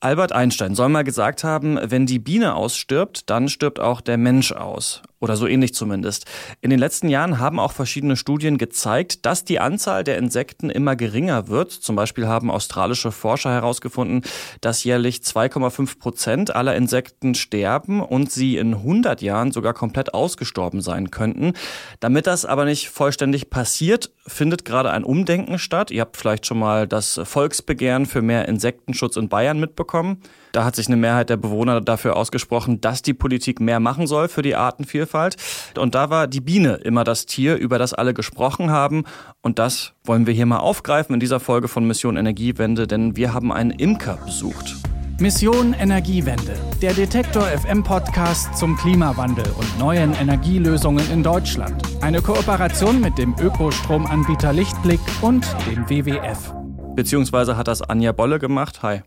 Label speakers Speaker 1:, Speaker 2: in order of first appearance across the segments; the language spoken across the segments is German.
Speaker 1: Albert Einstein soll mal gesagt haben, wenn die Biene ausstirbt, dann stirbt auch der Mensch aus. Oder so ähnlich zumindest. In den letzten Jahren haben auch verschiedene Studien gezeigt, dass die Anzahl der Insekten immer geringer wird. Zum Beispiel haben australische Forscher herausgefunden, dass jährlich 2,5 Prozent aller Insekten sterben und sie in 100 Jahren sogar komplett ausgestorben sein könnten. Damit das aber nicht vollständig passiert, findet gerade ein Umdenken statt. Ihr habt vielleicht schon mal das Volksbegehren für mehr Insektenschutz in Bayern mitbekommen. Da hat sich eine Mehrheit der Bewohner dafür ausgesprochen, dass die Politik mehr machen soll für die Artenvielfalt. Und da war die Biene immer das Tier, über das alle gesprochen haben. Und das wollen wir hier mal aufgreifen in dieser Folge von Mission Energiewende, denn wir haben einen Imker besucht.
Speaker 2: Mission Energiewende, der Detektor FM Podcast zum Klimawandel und neuen Energielösungen in Deutschland. Eine Kooperation mit dem Ökostromanbieter Lichtblick und dem WWF.
Speaker 1: Beziehungsweise hat das Anja Bolle gemacht. Hi.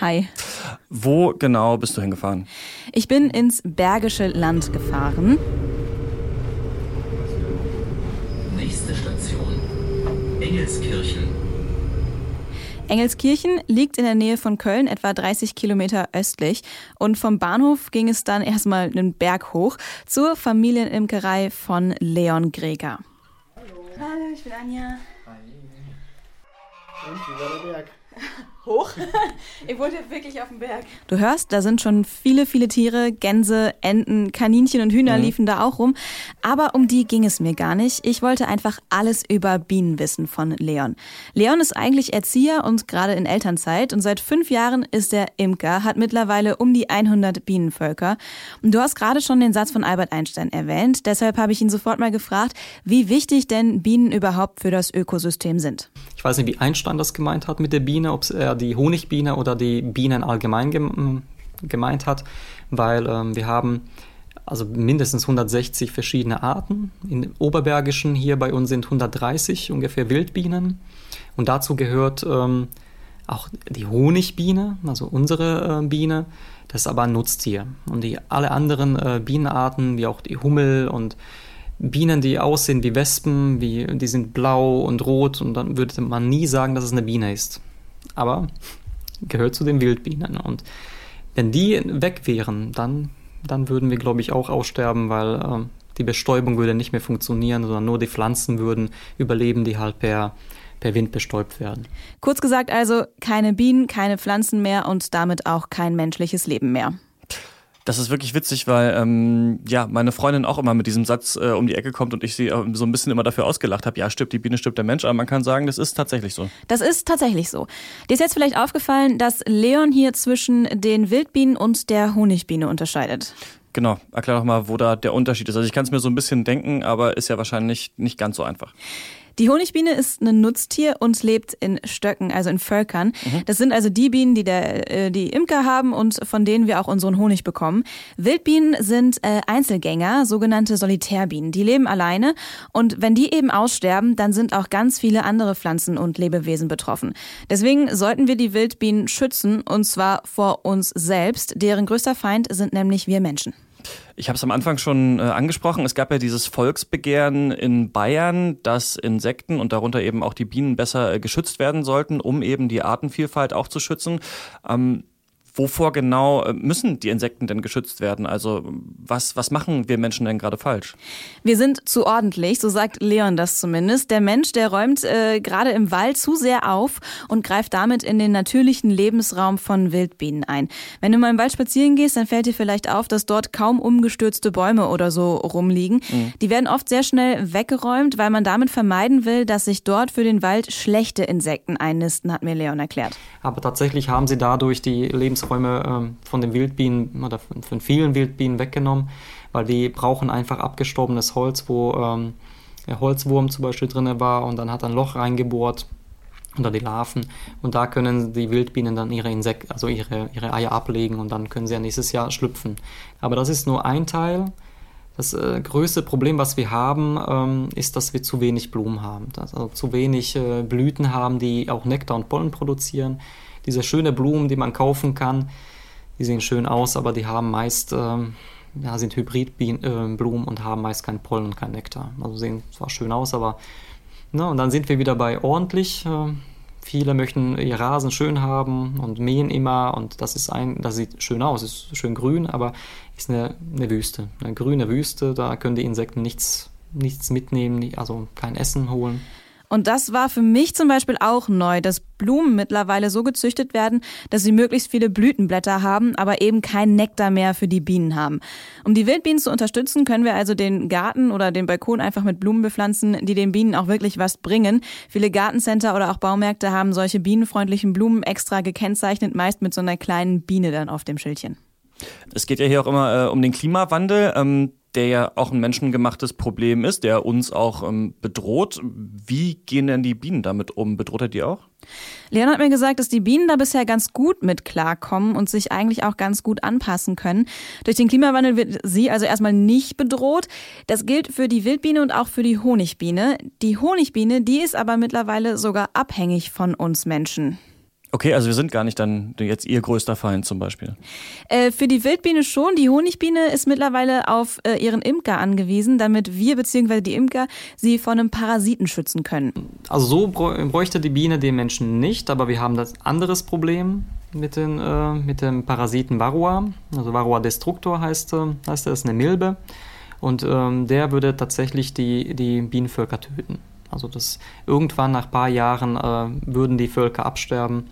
Speaker 3: Hi.
Speaker 1: Wo genau bist du hingefahren?
Speaker 3: Ich bin ins Bergische Land gefahren.
Speaker 4: Nächste Station. Engelskirchen.
Speaker 3: Engelskirchen liegt in der Nähe von Köln, etwa 30 Kilometer östlich. Und vom Bahnhof ging es dann erstmal einen Berg hoch zur Familienimkerei von Leon Greger.
Speaker 5: Hallo. Hallo, ich bin Anja. Hi.
Speaker 6: Und wie war der Berg?
Speaker 5: hoch. ich wollte wirklich auf den Berg.
Speaker 3: Du hörst, da sind schon viele, viele Tiere, Gänse, Enten, Kaninchen und Hühner mhm. liefen da auch rum. Aber um die ging es mir gar nicht. Ich wollte einfach alles über Bienen wissen von Leon. Leon ist eigentlich Erzieher und gerade in Elternzeit und seit fünf Jahren ist er Imker, hat mittlerweile um die 100 Bienenvölker. Und du hast gerade schon den Satz von Albert Einstein erwähnt. Deshalb habe ich ihn sofort mal gefragt, wie wichtig denn Bienen überhaupt für das Ökosystem sind.
Speaker 7: Ich weiß nicht, wie Einstein das gemeint hat mit der Biene, ob er die Honigbiene oder die Bienen allgemein mm, gemeint hat, weil ähm, wir haben also mindestens 160 verschiedene Arten. In Oberbergischen hier bei uns sind 130 ungefähr Wildbienen. Und dazu gehört ähm, auch die Honigbiene, also unsere äh, Biene. Das ist aber ein Nutztier. Und die alle anderen äh, Bienenarten, wie auch die Hummel und Bienen, die aussehen wie Wespen, wie, die sind blau und rot und dann würde man nie sagen, dass es eine Biene ist aber gehört zu den Wildbienen. Und wenn die weg wären, dann, dann würden wir, glaube ich, auch aussterben, weil äh, die Bestäubung würde nicht mehr funktionieren, sondern nur die Pflanzen würden überleben, die halt per, per Wind bestäubt werden.
Speaker 3: Kurz gesagt also, keine Bienen, keine Pflanzen mehr und damit auch kein menschliches Leben mehr.
Speaker 1: Das ist wirklich witzig, weil ähm, ja meine Freundin auch immer mit diesem Satz äh, um die Ecke kommt und ich sie äh, so ein bisschen immer dafür ausgelacht habe. Ja, stirbt die Biene, stirbt der Mensch. Aber man kann sagen, das ist tatsächlich so.
Speaker 3: Das ist tatsächlich so. Dir ist jetzt vielleicht aufgefallen, dass Leon hier zwischen den Wildbienen und der Honigbiene unterscheidet.
Speaker 1: Genau, erklär doch mal, wo da der Unterschied ist. Also ich kann es mir so ein bisschen denken, aber ist ja wahrscheinlich nicht ganz so einfach.
Speaker 3: Die Honigbiene ist ein Nutztier und lebt in Stöcken, also in Völkern. Mhm. Das sind also die Bienen, die der, äh, die Imker haben und von denen wir auch unseren Honig bekommen. Wildbienen sind äh, Einzelgänger, sogenannte Solitärbienen. Die leben alleine und wenn die eben aussterben, dann sind auch ganz viele andere Pflanzen und Lebewesen betroffen. Deswegen sollten wir die Wildbienen schützen und zwar vor uns selbst. Deren größter Feind sind nämlich wir Menschen.
Speaker 1: Ich habe es am Anfang schon äh, angesprochen. Es gab ja dieses Volksbegehren in Bayern, dass Insekten und darunter eben auch die Bienen besser äh, geschützt werden sollten, um eben die Artenvielfalt auch zu schützen. Ähm, Wovor genau äh, müssen die Insekten denn geschützt werden? Also was, was machen wir Menschen denn gerade falsch?
Speaker 3: Wir sind zu ordentlich, so sagt Leon das zumindest. Der Mensch, der räumt äh, gerade im Wald zu sehr auf und greift damit in den natürlichen Lebensraum von Wildbienen ein. Wenn du mal im Wald spazieren gehst, dann fällt dir vielleicht auf, dass dort kaum umgestürzte Bäume oder so rumliegen. Mhm. Die werden oft sehr schnell weggeräumt, weil man damit vermeiden will, dass sich dort für den Wald schlechte Insekten einnisten, hat mir Leon erklärt.
Speaker 7: Aber tatsächlich haben sie dadurch die Lebensräume Lebensräume ähm, von den Wildbienen oder von vielen Wildbienen weggenommen, weil die brauchen einfach abgestorbenes Holz, wo ähm, der Holzwurm zum Beispiel drin war und dann hat ein Loch reingebohrt unter die Larven und da können die Wildbienen dann ihre Insek also ihre, ihre Eier ablegen und dann können sie ja nächstes Jahr schlüpfen. Aber das ist nur ein Teil. Das äh, größte Problem, was wir haben, ähm, ist, dass wir zu wenig Blumen haben. Also zu wenig äh, Blüten haben, die auch Nektar und Pollen produzieren diese schöne Blumen, die man kaufen kann, die sehen schön aus, aber die haben meist, ähm, ja, sind Hybridblumen äh, und haben meist keinen Pollen und keinen Nektar. Also sehen zwar schön aus, aber, ne, und dann sind wir wieder bei ordentlich. Äh, viele möchten ihr Rasen schön haben und mähen immer und das ist ein, das sieht schön aus, ist schön grün, aber ist eine, eine Wüste, eine grüne Wüste, da können die Insekten nichts, nichts mitnehmen, also kein Essen holen.
Speaker 3: Und das war für mich zum Beispiel auch neu, dass Blumen mittlerweile so gezüchtet werden, dass sie möglichst viele Blütenblätter haben, aber eben kein Nektar mehr für die Bienen haben. Um die Wildbienen zu unterstützen, können wir also den Garten oder den Balkon einfach mit Blumen bepflanzen, die den Bienen auch wirklich was bringen. Viele Gartencenter oder auch Baumärkte haben solche bienenfreundlichen Blumen extra gekennzeichnet, meist mit so einer kleinen Biene dann auf dem Schildchen.
Speaker 1: Es geht ja hier auch immer äh, um den Klimawandel. Ähm der ja auch ein menschengemachtes Problem ist, der uns auch ähm, bedroht. Wie gehen denn die Bienen damit um? Bedroht er die auch?
Speaker 3: Leon hat mir gesagt, dass die Bienen da bisher ganz gut mit klarkommen und sich eigentlich auch ganz gut anpassen können. Durch den Klimawandel wird sie also erstmal nicht bedroht. Das gilt für die Wildbiene und auch für die Honigbiene. Die Honigbiene, die ist aber mittlerweile sogar abhängig von uns Menschen.
Speaker 1: Okay, also wir sind gar nicht dann jetzt ihr größter Feind zum Beispiel.
Speaker 3: Äh, für die Wildbiene schon. Die Honigbiene ist mittlerweile auf äh, ihren Imker angewiesen, damit wir bzw. die Imker sie vor einem Parasiten schützen können.
Speaker 7: Also so bräuchte die Biene den Menschen nicht, aber wir haben das anderes Problem mit, den, äh, mit dem Parasiten Varroa. Also Varroa destructor heißt, äh, heißt er, ist eine Milbe. Und ähm, der würde tatsächlich die, die Bienenvölker töten. Also das irgendwann nach ein paar Jahren äh, würden die Völker absterben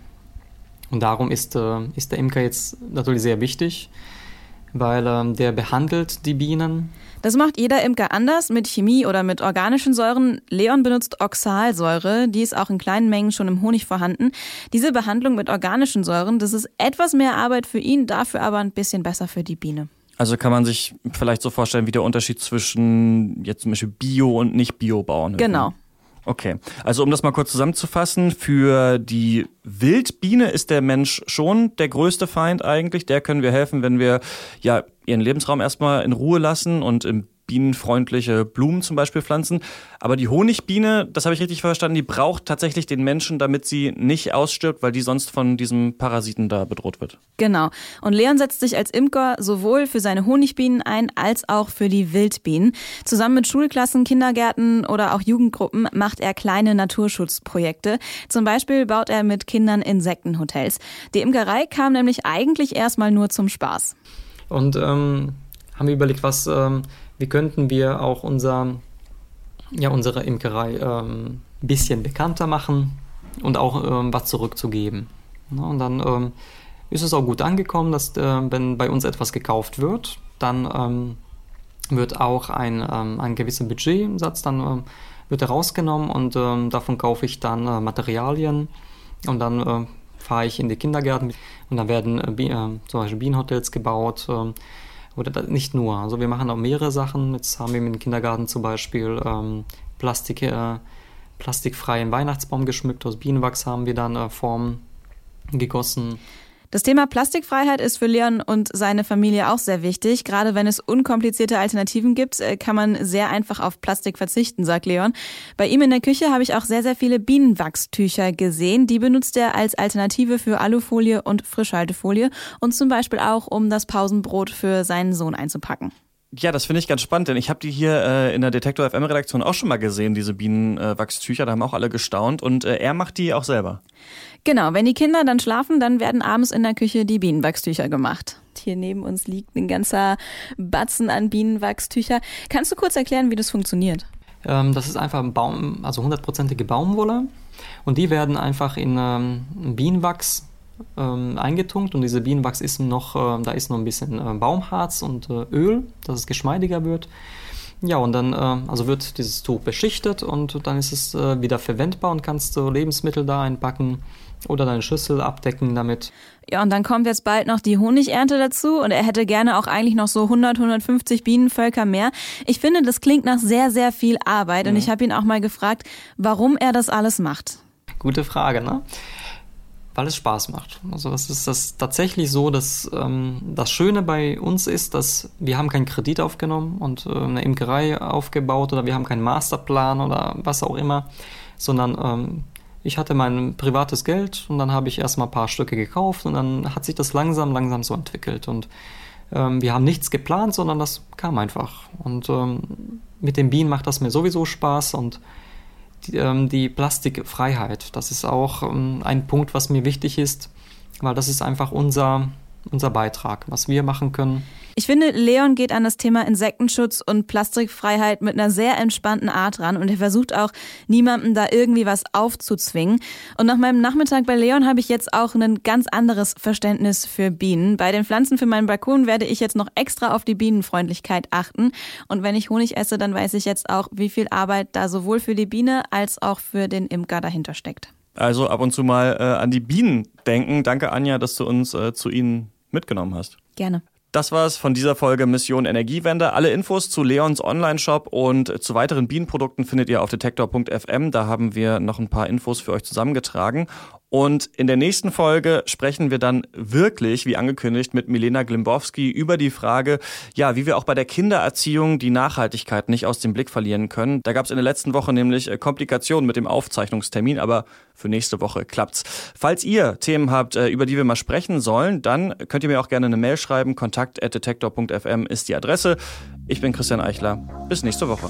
Speaker 7: und darum ist, äh, ist der Imker jetzt natürlich sehr wichtig, weil ähm, der behandelt die Bienen.
Speaker 3: Das macht jeder Imker anders mit Chemie oder mit organischen Säuren. Leon benutzt Oxalsäure, die ist auch in kleinen Mengen schon im Honig vorhanden. Diese Behandlung mit organischen Säuren, das ist etwas mehr Arbeit für ihn, dafür aber ein bisschen besser für die Biene.
Speaker 1: Also kann man sich vielleicht so vorstellen, wie der Unterschied zwischen jetzt zum Beispiel Bio und nicht Bio bauen.
Speaker 3: Genau.
Speaker 1: Okay, also um das mal kurz zusammenzufassen, für die Wildbiene ist der Mensch schon der größte Feind eigentlich. Der können wir helfen, wenn wir ja ihren Lebensraum erstmal in Ruhe lassen und im bienenfreundliche Blumen zum Beispiel pflanzen. Aber die Honigbiene, das habe ich richtig verstanden, die braucht tatsächlich den Menschen, damit sie nicht ausstirbt, weil die sonst von diesem Parasiten da bedroht wird.
Speaker 3: Genau. Und Leon setzt sich als Imker sowohl für seine Honigbienen ein, als auch für die Wildbienen. Zusammen mit Schulklassen, Kindergärten oder auch Jugendgruppen macht er kleine Naturschutzprojekte. Zum Beispiel baut er mit Kindern Insektenhotels. Die Imkerei kam nämlich eigentlich erstmal nur zum Spaß.
Speaker 7: Und ähm, haben wir überlegt, was ähm, wie könnten wir auch unser, ja, unsere Imkerei ähm, ein bisschen bekannter machen und auch ähm, was zurückzugeben. Ja, und dann ähm, ist es auch gut angekommen, dass äh, wenn bei uns etwas gekauft wird, dann ähm, wird auch ein, ähm, ein gewisser Budgetsatz dann ähm, wird rausgenommen und davon kaufe ich dann äh, Materialien und dann äh, fahre ich in die Kindergärten und dann werden äh, zum Beispiel Bienenhotels gebaut oder nicht nur. Also wir machen auch mehrere Sachen. Jetzt haben wir dem Kindergarten zum Beispiel ähm, Plastik, äh, plastikfreien Weihnachtsbaum geschmückt. Aus Bienenwachs haben wir dann äh, Formen gegossen.
Speaker 3: Das Thema Plastikfreiheit ist für Leon und seine Familie auch sehr wichtig. Gerade wenn es unkomplizierte Alternativen gibt, äh, kann man sehr einfach auf Plastik verzichten, sagt Leon. Bei ihm in der Küche habe ich auch sehr, sehr viele Bienenwachstücher gesehen. Die benutzt er als Alternative für Alufolie und Frischhaltefolie und zum Beispiel auch, um das Pausenbrot für seinen Sohn einzupacken.
Speaker 1: Ja, das finde ich ganz spannend, denn ich habe die hier äh, in der Detektor FM Redaktion auch schon mal gesehen, diese Bienenwachstücher, da haben auch alle gestaunt und äh, er macht die auch selber.
Speaker 3: Genau, wenn die Kinder dann schlafen, dann werden abends in der Küche die Bienenwachstücher gemacht. Hier neben uns liegt ein ganzer Batzen an Bienenwachstücher. Kannst du kurz erklären, wie das funktioniert?
Speaker 7: Ähm, das ist einfach ein Baum, also hundertprozentige Baumwolle und die werden einfach in ähm, Bienenwachs ähm, eingetunkt und diese Bienenwachs ist noch, äh, da ist noch ein bisschen äh, Baumharz und äh, Öl, dass es geschmeidiger wird. Ja, und dann also wird dieses Tuch beschichtet und dann ist es wieder verwendbar und kannst du Lebensmittel da einpacken oder deine Schüssel abdecken damit.
Speaker 3: Ja, und dann kommt jetzt bald noch die Honigernte dazu und er hätte gerne auch eigentlich noch so 100, 150 Bienenvölker mehr. Ich finde, das klingt nach sehr, sehr viel Arbeit mhm. und ich habe ihn auch mal gefragt, warum er das alles macht.
Speaker 7: Gute Frage, ne? Weil es Spaß macht. Also das ist das tatsächlich so, dass ähm, das Schöne bei uns ist, dass wir haben keinen Kredit aufgenommen und äh, eine Imkerei aufgebaut oder wir haben keinen Masterplan oder was auch immer, sondern ähm, ich hatte mein privates Geld und dann habe ich erstmal ein paar Stücke gekauft und dann hat sich das langsam, langsam so entwickelt und ähm, wir haben nichts geplant, sondern das kam einfach und ähm, mit den Bienen macht das mir sowieso Spaß und die, ähm, die Plastikfreiheit. Das ist auch ähm, ein Punkt, was mir wichtig ist, weil das ist einfach unser, unser Beitrag, was wir machen können.
Speaker 3: Ich finde, Leon geht an das Thema Insektenschutz und Plastikfreiheit mit einer sehr entspannten Art ran und er versucht auch niemandem da irgendwie was aufzuzwingen. Und nach meinem Nachmittag bei Leon habe ich jetzt auch ein ganz anderes Verständnis für Bienen. Bei den Pflanzen für meinen Balkon werde ich jetzt noch extra auf die Bienenfreundlichkeit achten. Und wenn ich Honig esse, dann weiß ich jetzt auch, wie viel Arbeit da sowohl für die Biene als auch für den Imker dahinter steckt.
Speaker 1: Also ab und zu mal äh, an die Bienen denken. Danke, Anja, dass du uns äh, zu ihnen mitgenommen hast.
Speaker 3: Gerne.
Speaker 1: Das war's von dieser Folge Mission Energiewende. Alle Infos zu Leons Online-Shop und zu weiteren Bienenprodukten findet ihr auf detektor.fm. Da haben wir noch ein paar Infos für euch zusammengetragen. Und in der nächsten Folge sprechen wir dann wirklich, wie angekündigt, mit Milena Glimbowski über die Frage, ja, wie wir auch bei der Kindererziehung die Nachhaltigkeit nicht aus dem Blick verlieren können. Da gab es in der letzten Woche nämlich äh, Komplikationen mit dem Aufzeichnungstermin, aber für nächste Woche klappt's. Falls ihr Themen habt, äh, über die wir mal sprechen sollen, dann könnt ihr mir auch gerne eine Mail schreiben. Kontakt@detektor.fm ist die Adresse. Ich bin Christian Eichler. Bis nächste Woche.